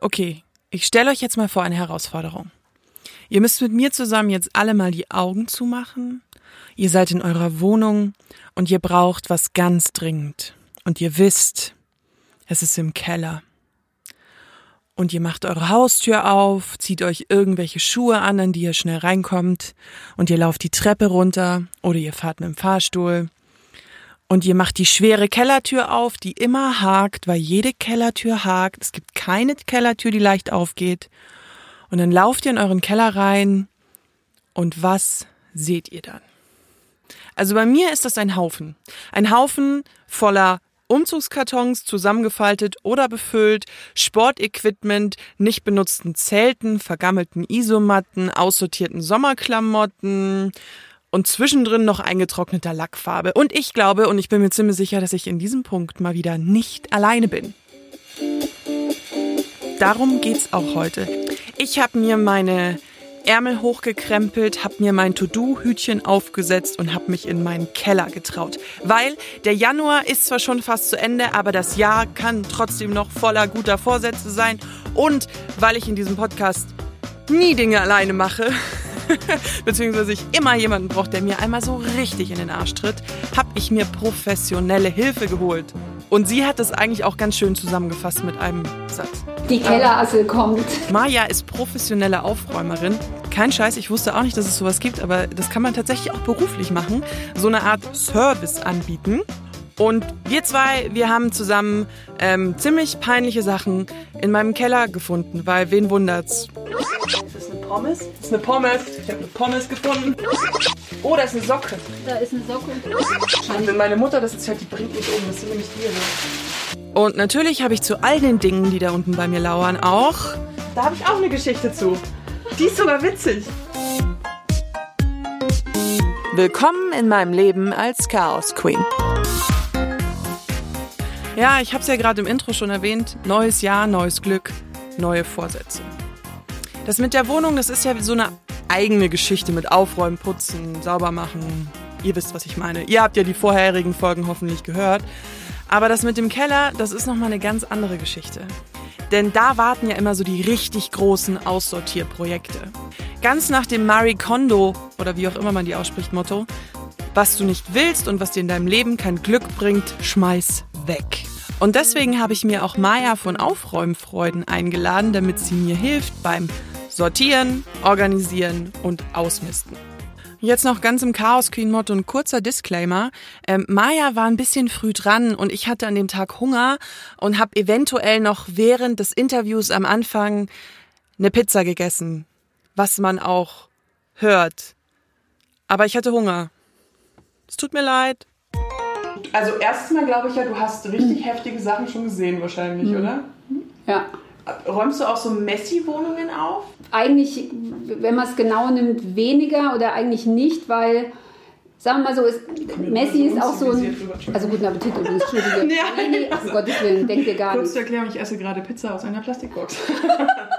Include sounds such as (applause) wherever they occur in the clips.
Okay, ich stelle euch jetzt mal vor eine Herausforderung. Ihr müsst mit mir zusammen jetzt alle mal die Augen zumachen. Ihr seid in eurer Wohnung und ihr braucht was ganz dringend. Und ihr wisst, es ist im Keller. Und ihr macht eure Haustür auf, zieht euch irgendwelche Schuhe an, an die ihr schnell reinkommt, und ihr lauft die Treppe runter oder ihr fahrt mit dem Fahrstuhl. Und ihr macht die schwere Kellertür auf, die immer hakt, weil jede Kellertür hakt. Es gibt keine Kellertür, die leicht aufgeht. Und dann lauft ihr in euren Keller rein. Und was seht ihr dann? Also bei mir ist das ein Haufen. Ein Haufen voller Umzugskartons zusammengefaltet oder befüllt, Sportequipment, nicht benutzten Zelten, vergammelten Isomatten, aussortierten Sommerklamotten und zwischendrin noch eingetrockneter Lackfarbe. Und ich glaube und ich bin mir ziemlich sicher, dass ich in diesem Punkt mal wieder nicht alleine bin. Darum geht's auch heute. Ich habe mir meine Ärmel hochgekrempelt, habe mir mein To-Do-Hütchen aufgesetzt und habe mich in meinen Keller getraut. Weil der Januar ist zwar schon fast zu Ende, aber das Jahr kann trotzdem noch voller guter Vorsätze sein. Und weil ich in diesem Podcast nie Dinge alleine mache, (laughs) (laughs) beziehungsweise ich immer jemanden brauche, der mir einmal so richtig in den Arsch tritt, habe ich mir professionelle Hilfe geholt. Und sie hat es eigentlich auch ganz schön zusammengefasst mit einem Satz. Die Kellerassel kommt. Maja ist professionelle Aufräumerin. Kein Scheiß, ich wusste auch nicht, dass es sowas gibt, aber das kann man tatsächlich auch beruflich machen. So eine Art Service anbieten. Und wir zwei, wir haben zusammen ähm, ziemlich peinliche Sachen in meinem Keller gefunden, weil wen wundert's? Ist Pommes? Das ist eine Pommes. Ich habe eine Pommes gefunden. Oh, da ist eine Socke. Da ist eine Socke. Und wenn meine Mutter das jetzt hört, die bringt mich um. Das sind nämlich die hier. Und natürlich habe ich zu all den Dingen, die da unten bei mir lauern, auch. Da habe ich auch eine Geschichte zu. Die ist sogar witzig. Willkommen in meinem Leben als Chaos Queen. Ja, ich habe es ja gerade im Intro schon erwähnt. Neues Jahr, neues Glück, neue Vorsätze. Das mit der Wohnung, das ist ja so eine eigene Geschichte mit Aufräumen, Putzen, sauber machen. Ihr wisst, was ich meine. Ihr habt ja die vorherigen Folgen hoffentlich gehört. Aber das mit dem Keller, das ist nochmal eine ganz andere Geschichte. Denn da warten ja immer so die richtig großen Aussortierprojekte. Ganz nach dem Marie Kondo, oder wie auch immer man die ausspricht, Motto, was du nicht willst und was dir in deinem Leben kein Glück bringt, schmeiß weg. Und deswegen habe ich mir auch Maya von Aufräumfreuden eingeladen, damit sie mir hilft beim Sortieren, Organisieren und Ausmisten. Jetzt noch ganz im Chaos Queen Motto ein kurzer Disclaimer. Ähm, Maya war ein bisschen früh dran und ich hatte an dem Tag Hunger und habe eventuell noch während des Interviews am Anfang eine Pizza gegessen, was man auch hört. Aber ich hatte Hunger. Es tut mir leid. Also erstens mal glaube ich ja, du hast richtig heftige Sachen schon gesehen wahrscheinlich, mhm. oder? Ja. Räumst du auch so Messi-Wohnungen auf? Eigentlich, wenn man es genau nimmt, weniger oder eigentlich nicht, weil sagen wir mal so, ist, Messi ist auch so ein. Also guten Appetit übrigens, Entschuldige. (laughs) ja, nee, nee, um Gottes Willen, denkt ihr gar Kurz nicht. Kurz zur Erklärung, ich esse gerade Pizza aus einer Plastikbox. (laughs)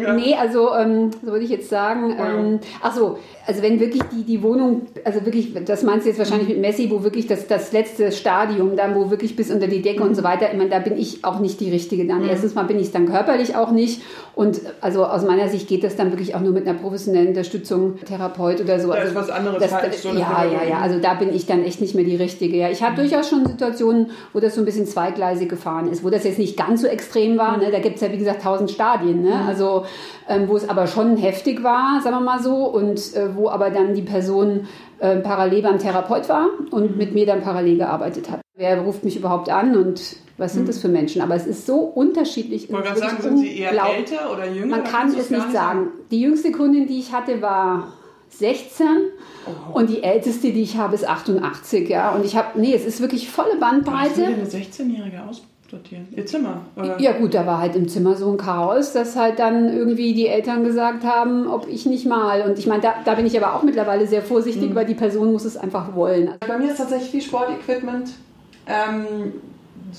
ja. Nee, also ähm, so würde ich jetzt sagen. Ähm, ach so, also wenn wirklich die, die Wohnung, also wirklich, das meinst du jetzt wahrscheinlich mit Messi, wo wirklich das, das letzte Stadium, dann wo wirklich bis unter die Decke und so weiter, ich meine, da bin ich auch nicht die Richtige dann. Mhm. Erstens mal bin ich dann körperlich auch nicht und also aus meiner Sicht geht das dann wirklich auch nur mit einer professionellen Unterstützung, Therapeut oder so. Da also, ist was anderes das, halt so Ja, ja, ja, also da bin ich dann echt nicht mehr die Richtige. Ja, ich habe mhm. durchaus schon Situationen, wo das so ein bisschen zweigleisig gefahren ist, wo das jetzt nicht ganz so extrem war. Mhm. Ne? Da gibt es ja, wie gesagt, tausend Stadien. Ne? Mhm. Also ähm, wo es aber schon heftig war, sagen wir mal so, und äh, wo aber dann die Person äh, parallel beim Therapeut war und mit mir dann parallel gearbeitet hat. Wer ruft mich überhaupt an und was sind mhm. das für Menschen? Aber es ist so unterschiedlich. Ich wollte gerade sagen, sind sie eher älter oder jünger? Man kann es nicht sagen. Die jüngste Kundin, die ich hatte, war 16 oh. und die älteste, die ich habe, ist 88. Ja? Und ich habe, nee, es ist wirklich volle Bandbreite. Was will eine 16-Jährige aus? Sortieren? Ihr Zimmer? Oder? Ja gut, da war halt im Zimmer so ein Chaos, dass halt dann irgendwie die Eltern gesagt haben, ob ich nicht mal. Und ich meine, da, da bin ich aber auch mittlerweile sehr vorsichtig, mhm. weil die Person muss es einfach wollen. Bei mir ist tatsächlich viel Sportequipment. Ähm,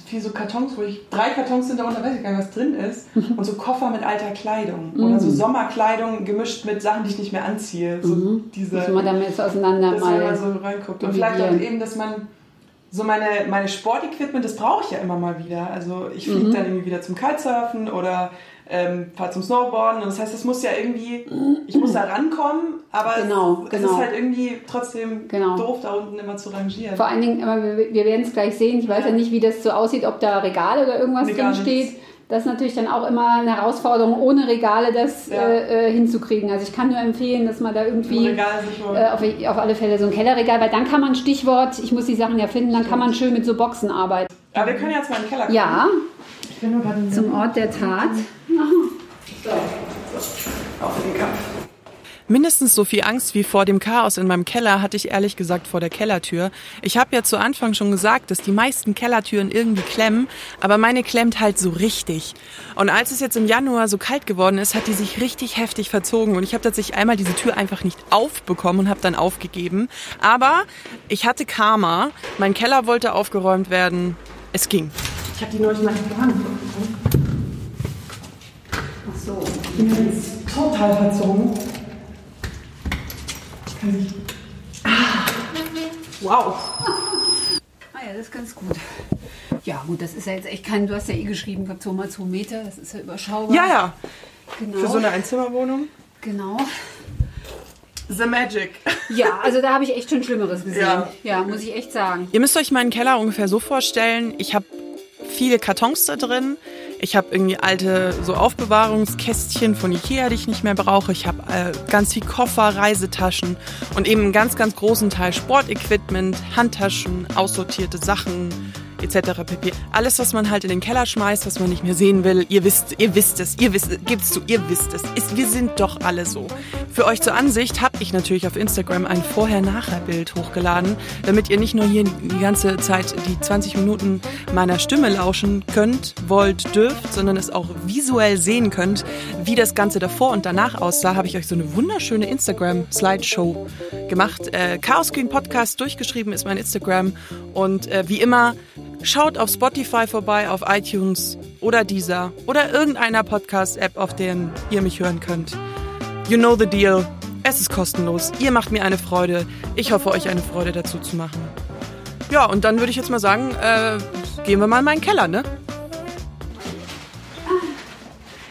viel so Kartons, wo ich drei Kartons sind darunter, weiß ich gar nicht, was drin ist. Und so Koffer mit alter Kleidung. Mhm. Oder so Sommerkleidung gemischt mit Sachen, die ich nicht mehr anziehe. So mhm. diese, dass man damit auseinander dass mal. man so reinguckt. Und vielleicht auch eben, dass man so meine, meine Sportequipment, das brauche ich ja immer mal wieder. Also ich fliege mhm. dann irgendwie wieder zum Kitesurfen oder ähm, fahre zum Snowboarden. Und das heißt, es muss ja irgendwie, ich muss da rankommen, aber genau, es genau. ist halt irgendwie trotzdem genau. doof, da unten immer zu rangieren. Vor allen Dingen, aber wir, wir werden es gleich sehen. Ich weiß ja. ja. nicht, wie das so aussieht, ob da Regal oder irgendwas nee, drin steht. Das ist natürlich dann auch immer eine Herausforderung, ohne Regale das ja. äh, äh hinzukriegen. Also ich kann nur empfehlen, dass man da irgendwie äh, auf, auf, alle Fälle so ein Kellerregal, weil dann kann man Stichwort, ich muss die Sachen ja finden, dann kann man schön mit so Boxen arbeiten. Aber wir können jetzt mal in den Keller kommen. Ja, zum Ort der Tat. So, auf den Kampf. Mindestens so viel Angst wie vor dem Chaos in meinem Keller hatte ich ehrlich gesagt vor der Kellertür. Ich habe ja zu Anfang schon gesagt, dass die meisten Kellertüren irgendwie klemmen, aber meine klemmt halt so richtig. Und als es jetzt im Januar so kalt geworden ist, hat die sich richtig heftig verzogen und ich habe tatsächlich einmal diese Tür einfach nicht aufbekommen und habe dann aufgegeben. Aber ich hatte Karma. Mein Keller wollte aufgeräumt werden. Es ging. Ich habe die neulich mal gefahren. Ach so. Die ist total verzogen. Ah, wow. Ah ja, das ist ganz gut. Ja, gut, das ist ja jetzt echt kein, du hast ja eh geschrieben, 2 mal 2 Meter, das ist ja überschaubar. Ja, ja. Genau. Für so eine Einzimmerwohnung. Genau. The Magic. Ja, also da habe ich echt schon Schlimmeres gesehen. Ja. ja, muss ich echt sagen. Ihr müsst euch meinen Keller ungefähr so vorstellen. Ich habe viele Kartons da drin. Ich habe irgendwie alte so Aufbewahrungskästchen von Ikea, die ich nicht mehr brauche. Ich habe äh, ganz viel Koffer, Reisetaschen und eben einen ganz, ganz großen Teil Sportequipment, Handtaschen, aussortierte Sachen, etc. pp. Alles, was man halt in den Keller schmeißt, was man nicht mehr sehen will. Ihr wisst, ihr wisst es, ihr wisst, gibt's zu, ihr wisst es. Ist, wir sind doch alle so. Für euch zur Ansicht habe ich natürlich auf Instagram ein Vorher-Nachher-Bild hochgeladen, damit ihr nicht nur hier die ganze Zeit die 20 Minuten meiner Stimme lauschen könnt, wollt, dürft, sondern es auch visuell sehen könnt, wie das Ganze davor und danach aussah, habe ich euch so eine wunderschöne Instagram-Slideshow gemacht. Äh, Chaos Queen Podcast durchgeschrieben ist mein Instagram und äh, wie immer Schaut auf Spotify vorbei, auf iTunes oder dieser oder irgendeiner Podcast-App, auf deren ihr mich hören könnt. You know the deal. Es ist kostenlos. Ihr macht mir eine Freude. Ich hoffe, euch eine Freude dazu zu machen. Ja, und dann würde ich jetzt mal sagen, äh, gehen wir mal in meinen Keller, ne?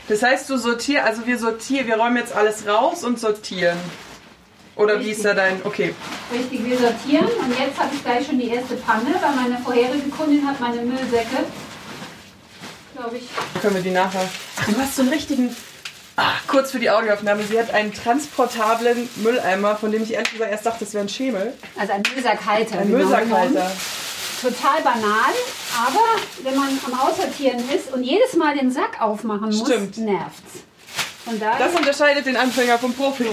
Das heißt, du sortierst, also wir sortieren, wir räumen jetzt alles raus und sortieren. Oder Richtig. wie ist da dein. Okay. Richtig, wir sortieren. Und jetzt habe ich gleich schon die erste Panne, weil meine vorherige Kundin hat meine Müllsäcke. Glaube ich. Können wir die nachher. Ach, du hast so einen richtigen. Ach, kurz für die Audioaufnahme. Sie hat einen transportablen Mülleimer, von dem ich ehrlich gesagt erst dachte, das wäre ein Schemel. Also ein Müllsackhalter. Ein. Müllsackhalter. Total banal, aber wenn man am Aussortieren ist und jedes Mal den Sack aufmachen muss, Stimmt. nervt's. das unterscheidet den Anfänger vom Profi. (laughs) (laughs)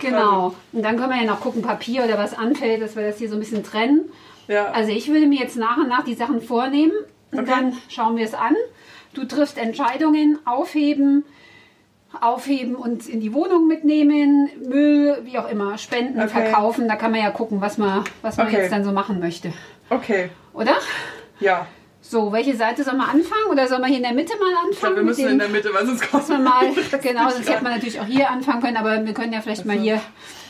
genau. Und dann können wir ja noch gucken, Papier oder was anfällt, dass wir das hier so ein bisschen trennen. Ja. Also ich würde mir jetzt nach und nach die Sachen vornehmen und okay. dann schauen wir es an. Du triffst Entscheidungen, aufheben, aufheben und in die Wohnung mitnehmen, Müll, wie auch immer, spenden, okay. verkaufen. Da kann man ja gucken, was man, was man okay. jetzt dann so machen möchte. Okay. Oder? Ja. So, welche Seite soll man anfangen oder soll man hier in der Mitte mal anfangen? Ich glaube, wir müssen in der Mitte, weil sonst kommt man mal. (laughs) Genau, sonst hätte man natürlich auch hier anfangen können, aber wir können ja vielleicht also mal hier.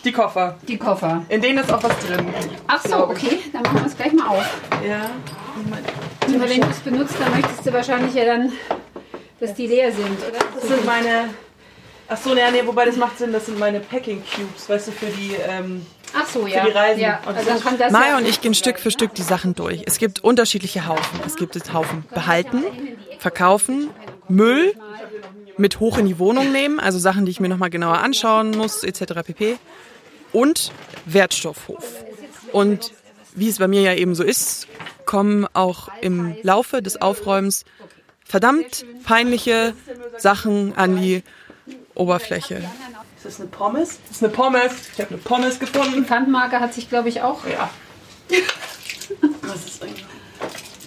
Die Koffer. Die Koffer. In denen ist auch was drin. Ach so, okay, dann machen wir es gleich mal auf. Ja. Aber wenn du es benutzt, dann möchtest du wahrscheinlich ja dann, dass die leer sind, oder? Das sind meine. Ach so, nee, nee, wobei das macht Sinn, das sind meine Packing Cubes, weißt du, für die. Ähm, Ach so, ja. Für die Reisen. Ja. Also Maya und ich gehen Stück für Stück die Sachen durch. Es gibt unterschiedliche Haufen. Es gibt jetzt Haufen behalten, verkaufen, Müll mit hoch in die Wohnung nehmen, also Sachen, die ich mir nochmal genauer anschauen muss, etc. pp. Und Wertstoffhof. Und wie es bei mir ja eben so ist, kommen auch im Laufe des Aufräumens verdammt peinliche Sachen an die Oberfläche. Ist das eine Pommes? Das ist eine Pommes. Ich habe eine Pommes gefunden. Die Pfandmarke hat sich, glaube ich, auch. Ja. Was ist eigentlich?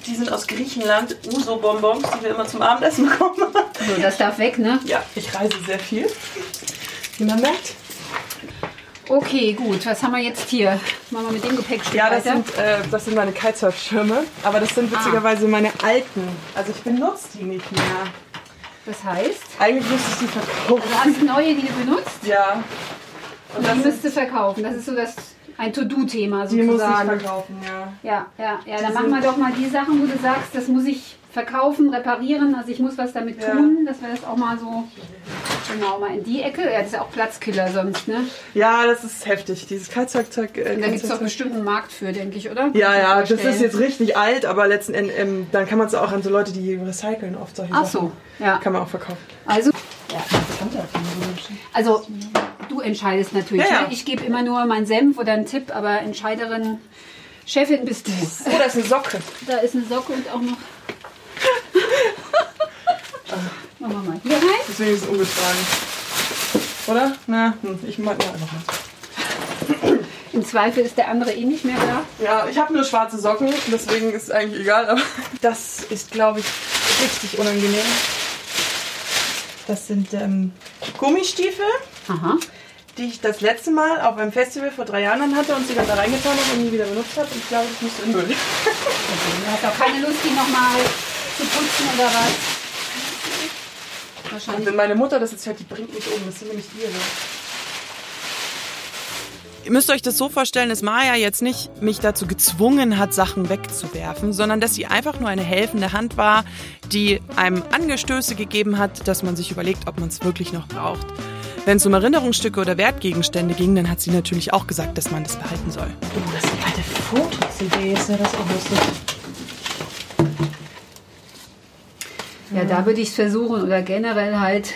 Die sind aus Griechenland, Uso-Bonbons, die wir immer zum Abendessen bekommen. So, das darf weg, ne? Ja, ich reise sehr viel. Wie man merkt. Okay, gut. Was haben wir jetzt hier? Machen wir mit dem Gepäckstück Ja, das sind, äh, das sind meine Kitesurf-Schirme. Aber das sind witzigerweise ah. meine alten. Also ich benutze die nicht mehr. Das heißt? Eigentlich müsste ich die verkaufen. Also hast neue, die du benutzt? Ja. Und, und die müsste verkaufen. Das ist so das ein To-Do-Thema Die muss ich sozusagen. verkaufen, ja. Ja, ja, ja. Dann Die machen wir doch mal die Sachen, wo du sagst, das muss ich verkaufen, reparieren. Also ich muss was damit Ja. tun, dass wir das auch mal so genau mal in die Ecke. Ja, das ist ja auch Platzkiller sonst, ne? Ja, das ist heftig. Dieses Kaltzeug. Äh, da gibt es doch bestimmt einen Markt für, denke ich, oder? Ja, ja, das ist jetzt richtig alt, aber letzten Endes, ähm, dann kann man es auch an so Leute, die recyceln, oft solche Ach Sachen. so, ja. Kann man auch verkaufen. Also, also du entscheidest natürlich. Ja, ja. Ne? Ich gebe immer nur meinen Senf oder einen Tipp, aber Entscheiderin, Chefin bist du. Oh, da ist eine Socke. Da ist eine Socke und auch noch. Machen wir mal hier rein. Deswegen ist es umgetragen. Oder? Na, hm, ich mag mal einfach mal. Im Zweifel ist der andere eh nicht mehr da. Ja, ich habe nur schwarze Socken, deswegen ist es eigentlich egal, aber das ist, glaube ich, richtig unangenehm. Das sind ähm, Gummistiefel, Aha. die ich das letzte Mal auf einem Festival vor drei Jahren hatte und sie dann da reingetan habe und nie wieder benutzt habe. Und ich glaube, das müsste in Müll. Du hast auch keine Lust, die nochmal zu putzen oder was? Und Wahrscheinlich. wenn meine Mutter das jetzt hört, die bringt mich um. Das sind nämlich ihre. Ihr müsst euch das so vorstellen, dass Maya jetzt nicht mich dazu gezwungen hat, Sachen wegzuwerfen, sondern dass sie einfach nur eine helfende Hand war, die einem Angestöße gegeben hat, dass man sich überlegt, ob man es wirklich noch braucht. Wenn es um Erinnerungsstücke oder Wertgegenstände ging, dann hat sie natürlich auch gesagt, dass man das behalten soll. Oh, das sind alte Foto-CDs. Ja, das ist auch lustig. Ja, da würde ich es versuchen oder generell halt,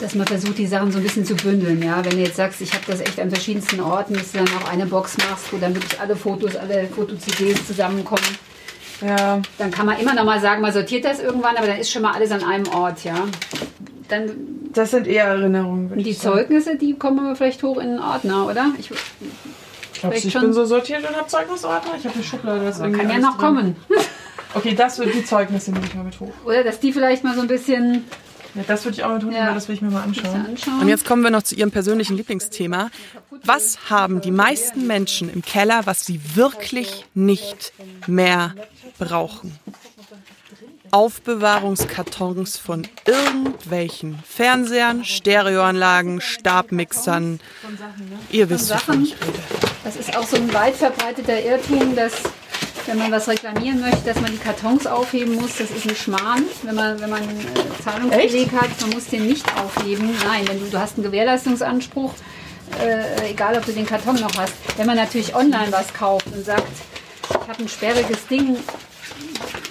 dass man versucht, die Sachen so ein bisschen zu bündeln. Ja, wenn du jetzt sagst, ich habe das echt an verschiedensten Orten, dass du dann auch eine Box machst, wo dann wirklich alle Fotos, alle Foto-CDs zusammenkommen. Ja, Dann kann man immer noch mal sagen, man sortiert das irgendwann, aber dann ist schon mal alles an einem Ort, ja. Dann das sind eher Erinnerungen, würde die ich sagen. Zeugnisse, die kommen aber vielleicht hoch in den Ordner, oder? Ich, ich schon- bin so sortiert und habe Zeugnisordner? Ich habe eine Schublade. Das kann ja noch drin. kommen. (laughs) Okay, das wird die Zeugnisse nehme ich mal mit hoch. Oder dass die vielleicht mal so ein bisschen Ja, das würde ich auch mit hoch, Ja. das will ich mir mal anschauen. anschauen. Und jetzt kommen wir noch zu ihrem persönlichen Lieblingsthema. Was haben die meisten Menschen im Keller, was sie wirklich nicht mehr brauchen? Aufbewahrungskartons von irgendwelchen Fernsehern, Stereoanlagen, Stabmixern. Ihr wisst, wovon ich rede. Das ist auch so ein weit verbreiteter Irrtum, dass wenn man was reklamieren möchte, dass man die Kartons aufheben muss. Das ist ein Schmarrn, wenn man, wenn man äh, Zahlungsbeleg hat. Man muss den nicht aufheben. Nein, wenn du, du hast einen Gewährleistungsanspruch, äh, egal ob du den Karton noch hast. Wenn man natürlich online was kauft und sagt, ich habe ein sperriges Ding,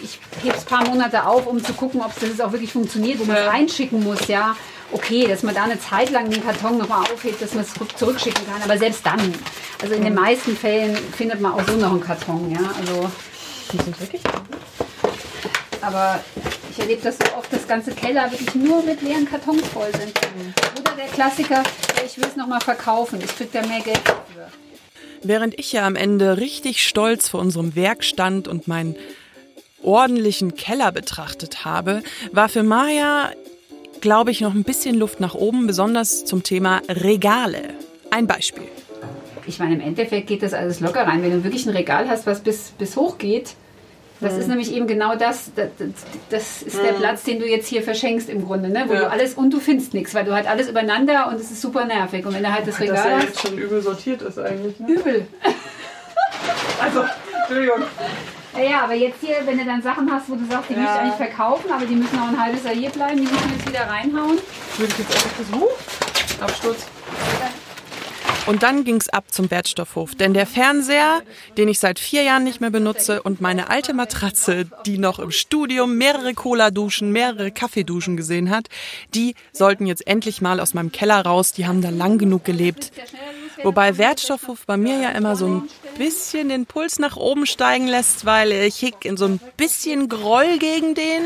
ich hebe es ein paar Monate auf, um zu gucken, ob das auch wirklich funktioniert, wo man es Ja. reinschicken muss, ja. Okay, dass man da eine Zeit lang den Karton nochmal aufhebt, dass man es zurück- zurückschicken kann. Aber selbst dann, also in den meisten Fällen findet man auch so noch einen Karton, ja. Also, Die sind wirklich aber ich erlebe das so oft, dass ganze Keller wirklich nur mit leeren Kartons voll sind. Oder der Klassiker, ich will es nochmal verkaufen, ich krieg da mehr Geld dafür. Während ich ja am Ende richtig stolz vor unserem Werk stand und meinen ordentlichen Keller betrachtet habe, war für Maya, glaube ich, noch ein bisschen Luft nach oben, besonders zum Thema Regale. Ein Beispiel. Ich meine, im Endeffekt geht das alles locker rein. Wenn du wirklich ein Regal hast, was bis, bis hoch geht, das ist nämlich eben genau das. Das, das- das ist der Platz, den du jetzt hier verschenkst im Grunde, ne? Wo Ja. du alles und du findest nichts, weil du halt alles übereinander und es ist super nervig. Und wenn du halt das dass Regal er hast, jetzt schon übel sortiert ist eigentlich. Ne? übel. Also, Entschuldigung. Ja, ja, aber jetzt hier, wenn du dann Sachen hast, wo du sagst, die Ja. möchte ich eigentlich verkaufen, aber die müssen auch ein halbes Jahr hier bleiben, die müssen wir jetzt wieder reinhauen. Würde ich jetzt einfach versuchen. Absturz. Und dann ging's ab zum Wertstoffhof. Denn der Fernseher, den ich seit vier Jahren nicht mehr benutze, und meine alte Matratze, die noch im Studium mehrere Cola-Duschen, mehrere Kaffeeduschen gesehen hat, die sollten jetzt endlich mal aus meinem Keller raus. Die haben da lang genug gelebt. Wobei Wertstoffhof bei mir ja immer so ein bisschen den Puls nach oben steigen lässt, weil ich hick in so ein bisschen Groll gegen den.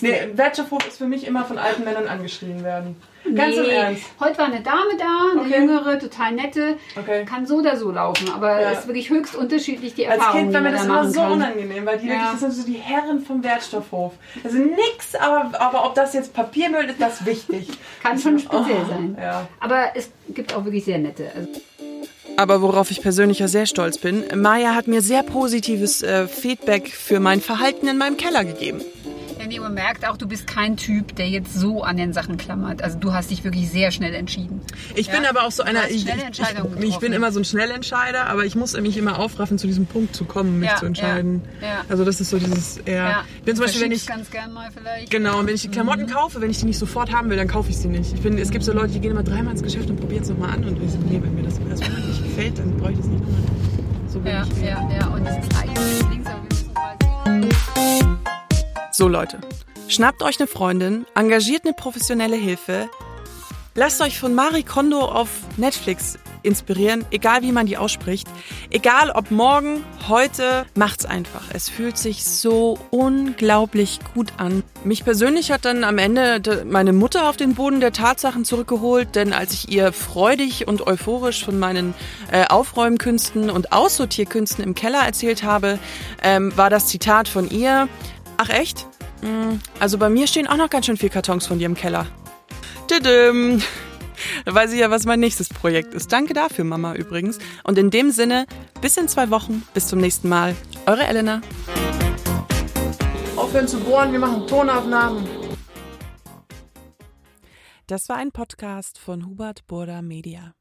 Nee, Wertstoffhof ist für mich immer von alten Männern angeschrien werden. Ganz im Nee, Ernst. Heute war eine Dame da, eine Okay. jüngere, total nette. Okay. Kann so oder so laufen, aber Ja. ist wirklich höchst unterschiedlich die Als Erfahrungen, Kind war mir das immer so kann. unangenehm, weil die Ja. wirklich, das sind so die Herren vom Wertstoffhof. Also nix, aber, aber ob das jetzt Papiermüll ist, das ist wichtig. (laughs) Kann schon speziell Oh, sein. Ja. Aber es gibt auch wirklich sehr nette. Also, Aber worauf ich persönlich ja sehr stolz bin, Maya hat mir sehr positives äh, Feedback für mein Verhalten in meinem Keller gegeben. Ja Ja, nee, man merkt auch, du bist kein Typ, der jetzt so an den Sachen klammert. Also du hast dich wirklich sehr schnell entschieden. Ich ja? bin aber auch so einer, ich, ich, ich, bin immer so ein Schnellentscheider, aber ich muss mich immer aufraffen, zu diesem Punkt zu kommen, mich ja, zu entscheiden. Ja, also das ist so dieses, eher. Ich bin zum Beispiel, wenn ich ganz gern mal vielleicht. Genau, und wenn ich die Klamotten mhm. kaufe, wenn ich die nicht sofort haben will, dann kaufe ich sie nicht. Ich bin, es gibt so Leute, die gehen immer dreimal ins Geschäft und probieren es nochmal an und so, nee, wenn mir das erstmal nicht gefällt, dann brauche ich das nicht nochmal. So bin ja, ich. Ja, ja, und das ist eigentlich links, aber wir müssen so Leute, schnappt euch eine Freundin, engagiert eine professionelle Hilfe, lasst euch von Marie Kondo auf Netflix inspirieren, egal wie man die ausspricht. Egal ob morgen, heute, macht's einfach. Es fühlt sich so unglaublich gut an. Mich persönlich hat dann am Ende meine Mutter auf den Boden der Tatsachen zurückgeholt, denn als ich ihr freudig und euphorisch von meinen äh, Aufräumkünsten und Aussortierkünsten im Keller erzählt habe, ähm, war das Zitat von ihr, ach echt? Mm, also bei mir stehen auch noch ganz schön viele Kartons von dir im Keller. Tidim. Da weiß ich ja, was mein nächstes Projekt ist. Danke dafür, Mama, übrigens. Und in dem Sinne, bis in zwei Wochen. Bis zum nächsten Mal. Eure Elena. Aufhören zu bohren, wir machen Tonaufnahmen. Das war ein Podcast von Hubert Burda Media.